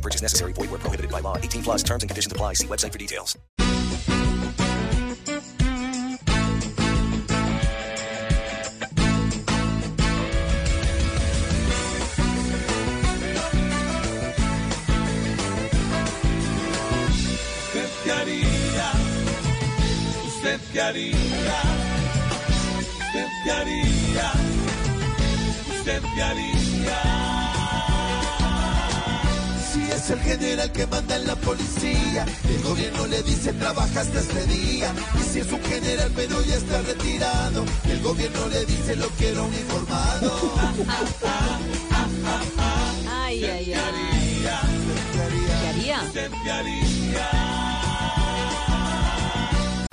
Purchase necessary. Void where prohibited by law. 18 plus terms and conditions apply. See website for details. ¿Usted haría? ¿Usted qué haría? ¿Usted qué haría? ¿Usted qué haría? Es el general que manda en la policía, el gobierno le dice trabajaste este día. Y si es un general pero ya está retirado, el gobierno le dice lo quiero uniformado. Ay, ay, ¿Qué ay. ¿Qué haría? ¿Usted qué haría?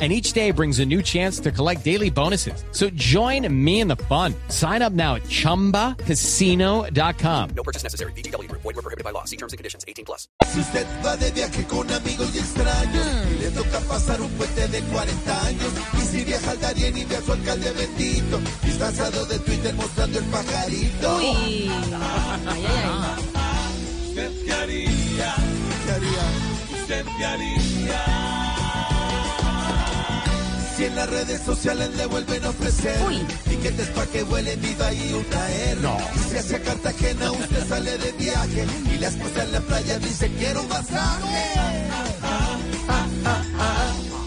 And each day brings a new chance to collect daily bonuses. So join me in the fun. Sign up now at chumbacasino.com. No purchase necessary. VGW Group. Void were prohibited by law. See terms and conditions. 18 plus. Si usted va de viaje con amigos y extraños y le toca pasar un puente de 40 años y si viaja al Darien y ve a su alcalde bendito disfrazado de Twitter mostrando el pajarito Uy. Ay, ay, ay. ¿Usted qué haría? ¿Qué haría? ¿Usted qué haría? Si en las redes sociales le vuelven a ofrecer Uy. tiquetes para que vuele viva y un traer. Y si hacia Cartagena usted sale de viaje y la esposa en la playa dice quiero un masaje.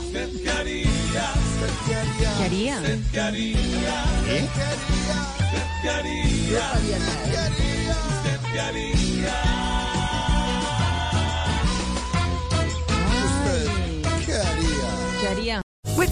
¿Usted qué haría? ¿Usted qué haría? ¿Qué haría? ¿Usted qué haría? ¿Qué haría?